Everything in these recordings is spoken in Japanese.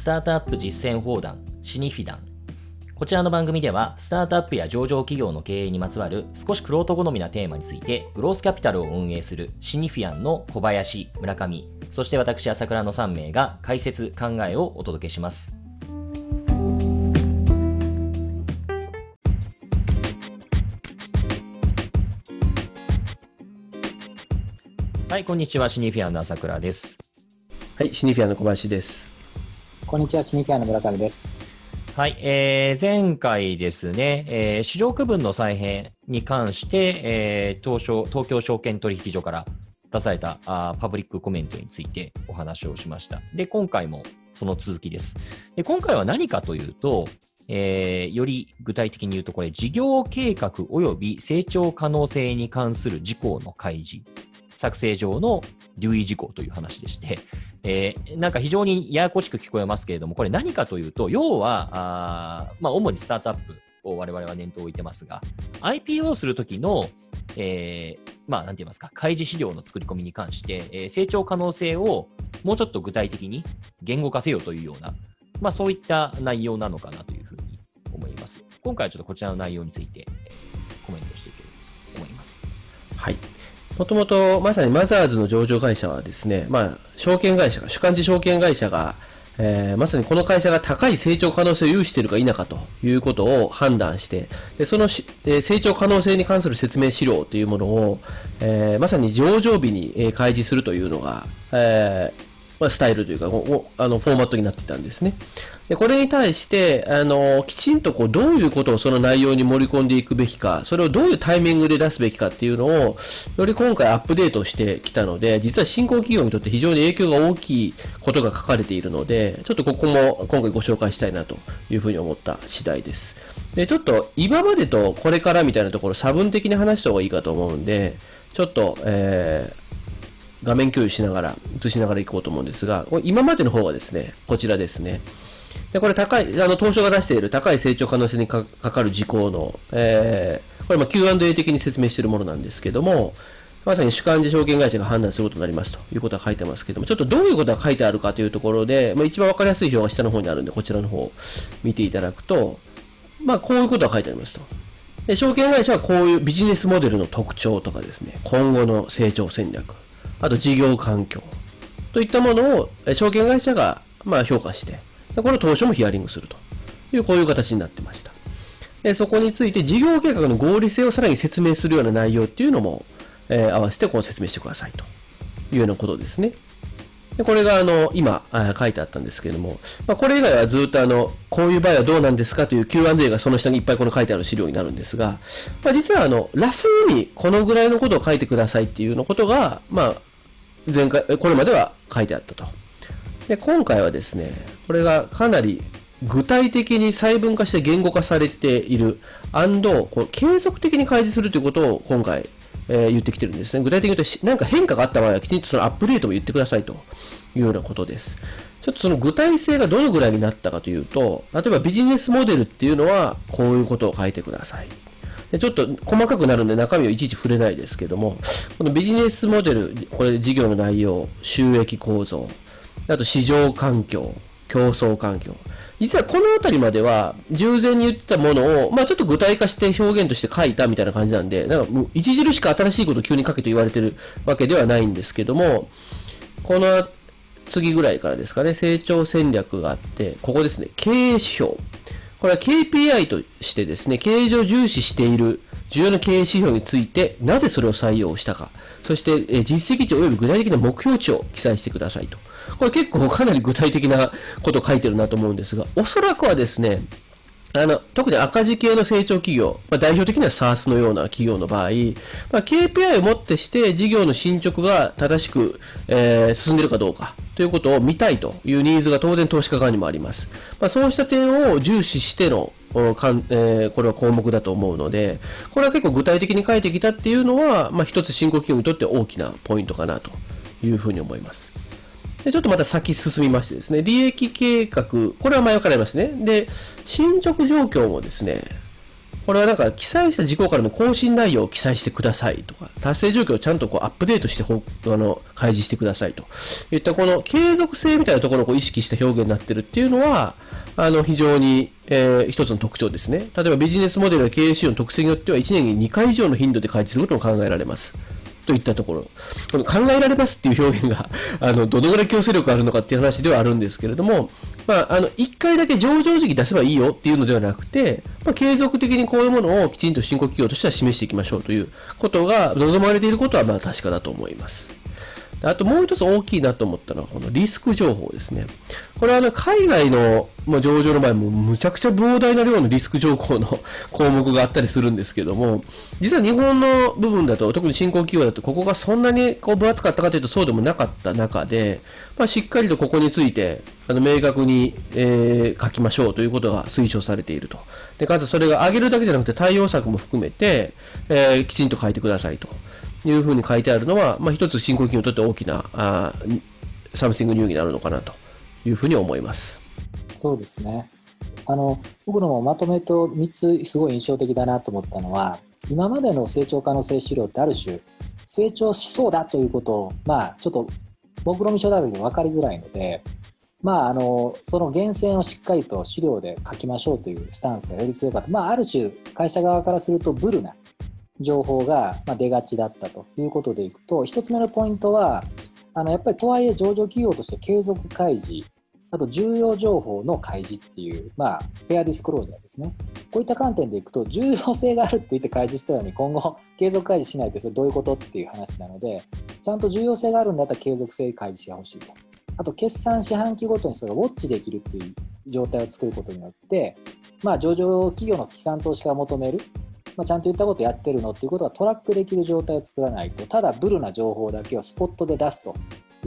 スタートアップ実践砲弾、シニフィダン。こちらの番組では、スタートアップや上場企業の経営にまつわる少しクロート好みなテーマについて、グロースキャピタルを運営するシニフィアンの小林、村上、そして私、朝倉の3名が解説、考えをお届けします。はい、こんにちは。シニフィアンの朝倉です。はい、シニフィアンの小林です。こんにちは、シニフィアの村上です。はい、えー、前回ですね、えー、市場区分の再編に関して、えー、東証東京証券取引所から出されたあパブリックコメントについてお話をしました。で、今回もその続きです。で今回は何かというと、えー、より具体的に言うと、これ、事業計画及び成長可能性に関する事項の開示作成上の留意事項という話でして、えー、なんか非常にややこしく聞こえますけれども、これ何かというと、要は、あまあ、主にスタートアップを我々は念頭を置いてますが、IPO するときの、えー、まあ、なんて言いますか、開示資料の作り込みに関して、えー、成長可能性をもうちょっと具体的に言語化せよというような、まあ、そういった内容なのかなというふうに思います。今回はちょっとこちらの内容についてコメントしていければと思います。はい。もともと、まさにマザーズの上場会社はですね、まあ、証券会社が、主幹事証券会社が、えー、まさにこの会社が高い成長可能性を有しているか否かということを判断して、でそのし、えー、成長可能性に関する説明資料というものを、えー、まさに上場日に、えー、開示するというのが、えーまあ、スタイルというか、あのフォーマットになってたんですね。でこれに対して、あのきちんとこうどういうことをその内容に盛り込んでいくべきか、それをどういうタイミングで出すべきかっていうのを、より今回アップデートしてきたので、実は新興企業にとって非常に影響が大きいことが書かれているので、ちょっとここも今回ご紹介したいなというふうに思った次第です。で、ちょっと今までとこれからみたいなところ差分的に話した方がいいかと思うんで、ちょっと、えー、画面共有しながら、映しながらいこうと思うんですが、今までの方がですね、こちらですね。で、これ高い、あの、東証が出している高い成長可能性にかかる事項の、えー、これま Q&A 的に説明しているものなんですけども、まさに主幹事証券会社が判断することになりますということが書いてますけども、ちょっとどういうことが書いてあるかというところで、まあ、一番わかりやすい表が下の方にあるんで、こちらの方を見ていただくと、まあ、こういうことが書いてありますと。で証券会社はこういうビジネスモデルの特徴とかですね、今後の成長戦略、あと事業環境といったものを証券会社がまあ評価して、でこれを当初もヒアリングするという、こういう形になってました。でそこについて事業計画の合理性をさらに説明するような内容っていうのも、えー、合わせてこう説明してくださいというようなことですね。でこれがあの今書いてあったんですけれども、まあ、これ以外はずっとあのこういう場合はどうなんですかという Q&A がその下にいっぱいこの書いてある資料になるんですが、まあ、実はあのラフにこのぐらいのことを書いてくださいっていうのことが、まあ、前回これまでは書いてあったと。で今回はですね、これがかなり具体的に細分化して言語化されている、こう継続的に開示するということを今回、えー、言ってきてるんですね。具体的に言うと、何か変化があった場合はきちんとそのアップデートを言ってくださいというようなことです。ちょっとその具体性がどのぐらいになったかというと、例えばビジネスモデルっていうのはこういうことを書いてください。でちょっと細かくなるんで中身をいちいち触れないですけども、このビジネスモデル、これ事業の内容、収益構造、あと市場環境、競争環境。実はこの辺りまでは、従前に言ってたものを、まあちょっと具体化して表現として書いたみたいな感じなんで、なんかもう著しく新しいことを急に書けと言われてるわけではないんですけども、この次ぐらいからですかね、成長戦略があって、ここですね、経営指標。これは KPI としてですね、経営上重視している重要な経営指標について、なぜそれを採用したか、そして、え実績値及び具体的な目標値を記載してくださいと。これ結構かなり具体的なことを書いてるなと思うんですが、おそらくはですね、あの特に赤字系の成長企業、まあ、代表的には SARS のような企業の場合、まあ、KPI をもってして事業の進捗が正しく、えー、進んでいるかどうかということを見たいというニーズが当然投資家側にもあります。まあ、そうした点を重視してのかん、えー、これは項目だと思うので、これは結構具体的に書いてきたっていうのは、まあ、一つ新興企業にとって大きなポイントかなというふうに思います。でちょっとまた先進みましてですね、利益計画、これは前からありますね。で、進捗状況もですね、これはなんか記載した事項からの更新内容を記載してくださいとか、達成状況をちゃんとこうアップデートしてほあの開示してくださいといったこの継続性みたいなところをこう意識した表現になってるっていうのは、あの非常に、えー一つの特徴ですね。例えばビジネスモデルや経営仕様の特性によっては1年に2回以上の頻度で開示することも考えられます。といったところ。この考えられますっていう表現が、あの、どのぐらい強制力あるのかっていう話ではあるんですけれども、まあ、あの、1回だけ上場時期出せばいいよっていうのではなくて、まあ、継続的にこういうものをきちんと新興企業としては示していきましょうということが望まれていることは、まあ、確かだと思います。あともう一つ大きいなと思ったのは、このリスク情報ですね。これはあの海外のまあ上場の場合もむちゃくちゃ膨大な量のリスク情報の項目があったりするんですけども、実は日本の部分だと、特に新興企業だと、ここがそんなにこう分厚かったかというとそうでもなかった中で、まあ、しっかりとここについてあの明確に、えー書きましょうということが推奨されていると。でかつそれが上げるだけじゃなくて対応策も含めて、えーきちんと書いてくださいと。いうふうに書いてあるのは、まあ、一つ新興企業にとって大きなあーsomething new になるのかなというふうに思います。そうですね。あの僕のもまとめと3つすごい印象的だなと思ったのは、今までの成長可能性資料ってある種、成長しそうだということを、まあ、ちょっと目論見書だけで分かりづらいので、まあ、あのその源泉をしっかりと資料で書きましょうというスタンスがより強かった、まあ、ある種、会社側からするとブルな情報が出がちだったということでいくと、1つ目のポイントは、あのやっぱりとはいえ上場企業として継続開示、あと重要情報の開示っていう、まあ、フェアディスクロージャーですね。こういった観点でいくと、重要性があるって言って開示したのに、今後、継続開示しないって、それどういうことっていう話なので、ちゃんと重要性があるんだったら継続性開示してほしいと。あと、決算四半期ごとにそれをウォッチできるっていう状態を作ることによって、まあ、上場企業の機関投資家が求める、まあ、ちゃんと言ったことやってるのっていうことがトラックできる状態を作らないと、ただブルな情報だけをスポットで出すと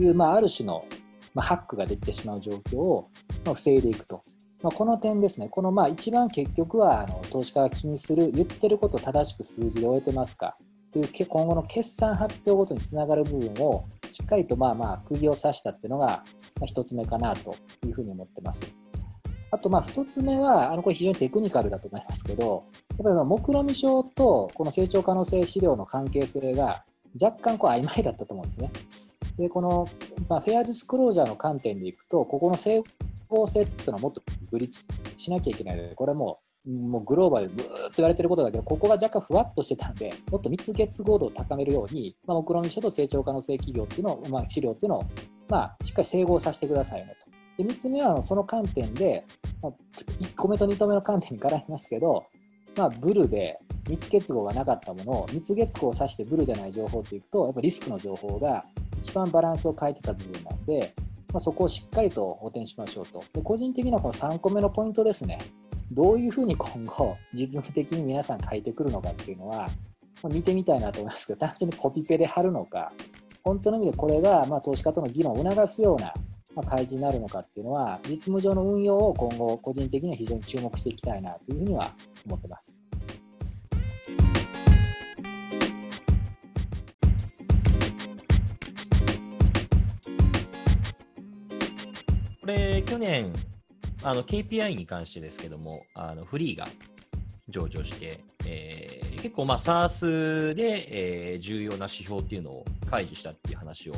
いう、まあ、ある種の、まあ、ハックができてしまう状況を、まあ、防いでいくと。まあ、この点ですね、このまあ一番結局はあの投資家が気にする、言ってることを正しく数字で終えてますかという今後の決算発表ごとにつながる部分をしっかりとまあまあ釘を刺したっていうのがまあ一つ目かなというふうに思ってます。あとまあ二つ目は、あのこれ非常にテクニカルだと思いますけど、やっぱりその目論見書とこの成長可能性資料の関係性が若干こう曖昧だったと思うんですね。で、この、まあ、フェアディスクロージャーの観点でいくと、ここの整合性っていうのはもっとブリッジしなきゃいけないので、これもう、もうグローバルでブーっと言われてることだけど、ここが若干ふわっとしてたんで、もっと密結合度を高めるように、まあ、目論見書と成長可能性企業っていうのを、まあ、資料っていうのを、まあ、しっかり整合させてくださいねと。で、3つ目は、その観点で、まあ、1個目と2個目の観点に絡みますけど、まあ、ブルで密結合がなかったものを密結合を指してブルじゃない情報っていくと、やっぱリスクの情報が一番バランスを変えてた部分なんで、まあ、そこをしっかりと補填しましょうと。で個人的にはこの3個目のポイントですね。どういうふうに今後、実務的に皆さん書いてくるのかっていうのは、見てみたいなと思いますけど、単純にコピペで貼るのか、本当の意味でこれがまあ投資家との議論を促すようなまあ開示になるのかっていうのは、実務上の運用を今後、個人的には非常に注目していきたいなというふうには思ってます。これ、去年、あの KPI に関してですけども、あのフリーが上場して、えー結構、まあ、SARS で、えー重要な指標っていうのを開示したっていう話を、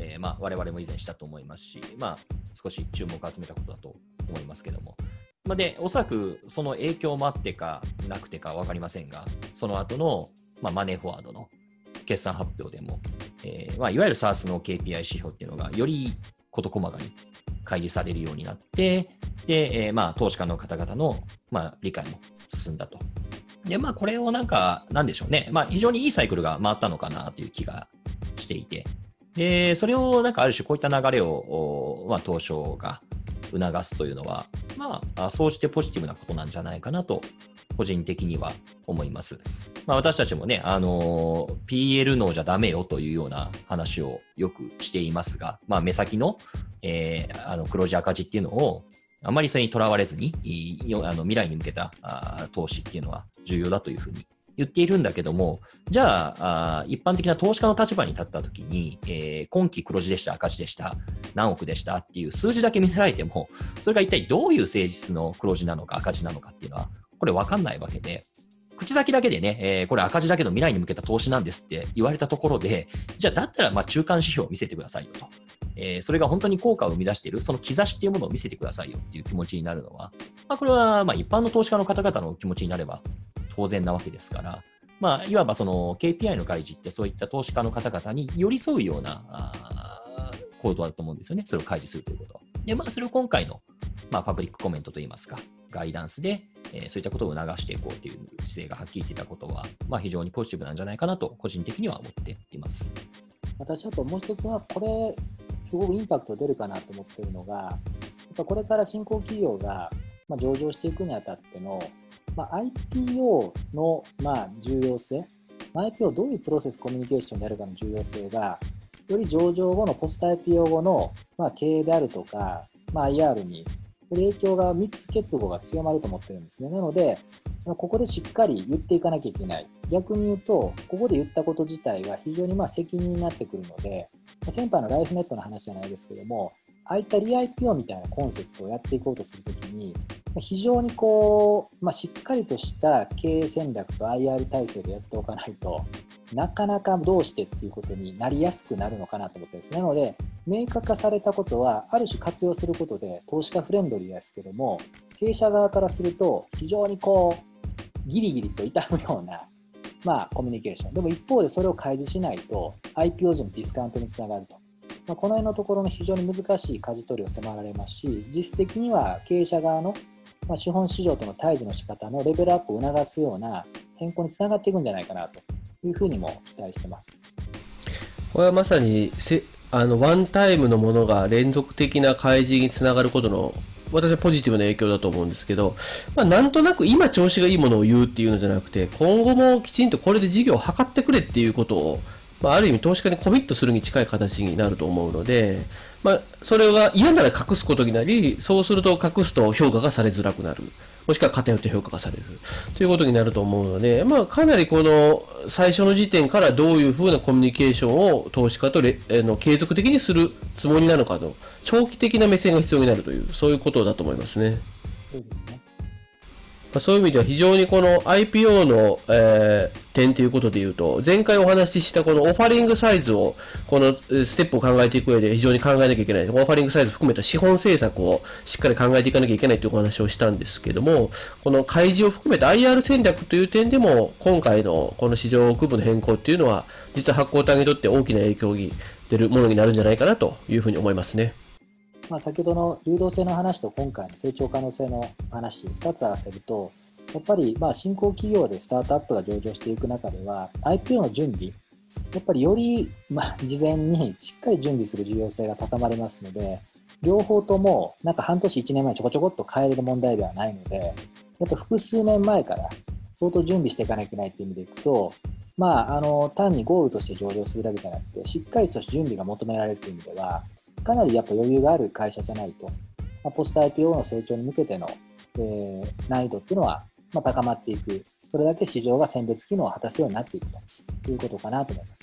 えーまあ、我々も以前したと思いますし、まあ、少し注目を集めたことだと思いますけども。まあ、で、おそらくその影響もあってかなくてか分かりませんが、その後の、まあ、マネーフォワードの決算発表でも、えーまあ、いわゆる SARS の KPI 指標っていうのが、より事細かに開示されるようになって、で、えーまあ、投資家の方々の、まあ、理解も進んだと。で、まあ、これをなんか、なんでしょうね。まあ、非常にいいサイクルが回ったのかなという気がしていて、で、それをなんかある種こういった流れを、まあ、東証が促すというのは、まあ、そうしてポジティブなことなんじゃないかなと、個人的には思います。まあ、私たちもね、あの PL 能じゃダメよというような話をよくしていますが、まあ、目先の、えーあの黒字赤字っていうのを、あまりそれにとらわれずに、あの未来に向けたあ投資っていうのは重要だというふうに言っているんだけども、じゃあ、あ一般的な投資家の立場に立ったときに、えー今期黒字でした、赤字でした、何億でしたっていう数字だけ見せられても、それが一体どういう誠実の黒字なのか赤字なのかっていうのは、これ分かんないわけで、口先だけでね、えー、これ赤字だけど未来に向けた投資なんですって言われたところで、じゃあだったらま中間指標を見せてくださいよと。えー、それが本当に効果を生み出している、その兆しっていうものを見せてくださいよっていう気持ちになるのは、まあ、これはま一般の投資家の方々の気持ちになれば当然なわけですから、まあ、いわばその KPI の開示ってそういった投資家の方々に寄り添うような行動だと思うんですよね、それを開示するということは。で、まあ、それを今回の、まあ、パブリックコメントといいますか、ガイダンスで、えー、そういったことを促していこうという姿勢がはっきりしていたことは、まあ、非常にポジティブなんじゃないかなと、個人的には思っています。私、あともう一つは、これ、すごくインパクト出るかなと思っているのが、やっぱこれから新興企業が、上場していくにあたっての、まあ、IPO の、まあ、重要性、IPO どういうプロセスコミュニケーションであるかの重要性が、より上場後のポスト IPO 後の、まあ、経営であるとか、まあ、IR にこれ影響が3つ結合が強まると思ってるんですね。なので、ここでしっかり言っていかなきゃいけない。逆に言うと、ここで言ったこと自体が非常にまあ責任になってくるので、先輩のライフネットの話じゃないですけども、ああいったリ IPO みたいなコンセプトをやっていこうとするときに、非常にこう、まあ、しっかりとした経営戦略と IR 体制でやっておかないと、なかなかどうしてっていうことになりやすくなるのかなと思ってです、ね、なので、明確化されたことは、ある種活用することで、投資家フレンドリーですけども、経営者側からすると、非常にこう、ギリギリと痛むような、まあ、コミュニケーション。でも一方でそれを開示しないと、IPO 時のディスカウントにつながると。まあ、この辺のところの非常に難しい舵取りを迫られますし、実質的には経営者側の、まあ、資本市場との対峙の仕方のレベルアップを促すような変更につながっていくんじゃないかなというふうにも期待してます。これはまさにせあのワンタイムのものが連続的な開示につながることの私はポジティブな影響だと思うんですけど、まあ、なんとなく今調子がいいものを言うっていうのじゃなくて今後もきちんとこれで事業を図ってくれっていうことをまあ、ある意味投資家にコミットするに近い形になると思うので、まあ、それが嫌なら隠すことになり、そうすると隠すと評価がされづらくなる。もしくは偏って評価がされる。ということになると思うので、まあ、かなりこの最初の時点からどういうふうなコミュニケーションを投資家とレの継続的にするつもりなのかの、長期的な目線が必要になるという、そういうことだと思いますね。そうですね。まあ、そういう意味では非常にこの IPO の、えー、点ということで言うと、前回お話ししたこのオファリングサイズを、このステップを考えていく上で非常に考えなきゃいけない。オファリングサイズ含めた資本政策をしっかり考えていかなきゃいけないというお話をしたんですけども、この開示を含めた IR 戦略という点でも、今回のこの市場区分の変更っていうのは、実は発行単にとって大きな影響に出るものになるんじゃないかなというふうに思いますね。まあ、先ほどの流動性の話と今回の成長可能性の話、2つ合わせると、やっぱりまあ新興企業でスタートアップが上場していく中では、IPO の準備、やっぱりよりまあ事前にしっかり準備する重要性が高まりますので、両方ともなんか半年、1年前ちょこちょこっと変えれる問題ではないので、やっぱ複数年前から相当準備していかなきゃいけないという意味でいくと、まあ、あの単にゴールとして上場するだけじゃなくて、しっかりとした準備が求められるという意味では、かなりやっぱ余裕がある会社じゃないと、まあ、ポスト IPO の成長に向けての、えー、難易度っていうのは、まあ、高まっていく、それだけ市場が選別機能を果たすようになっていくということかなと思います。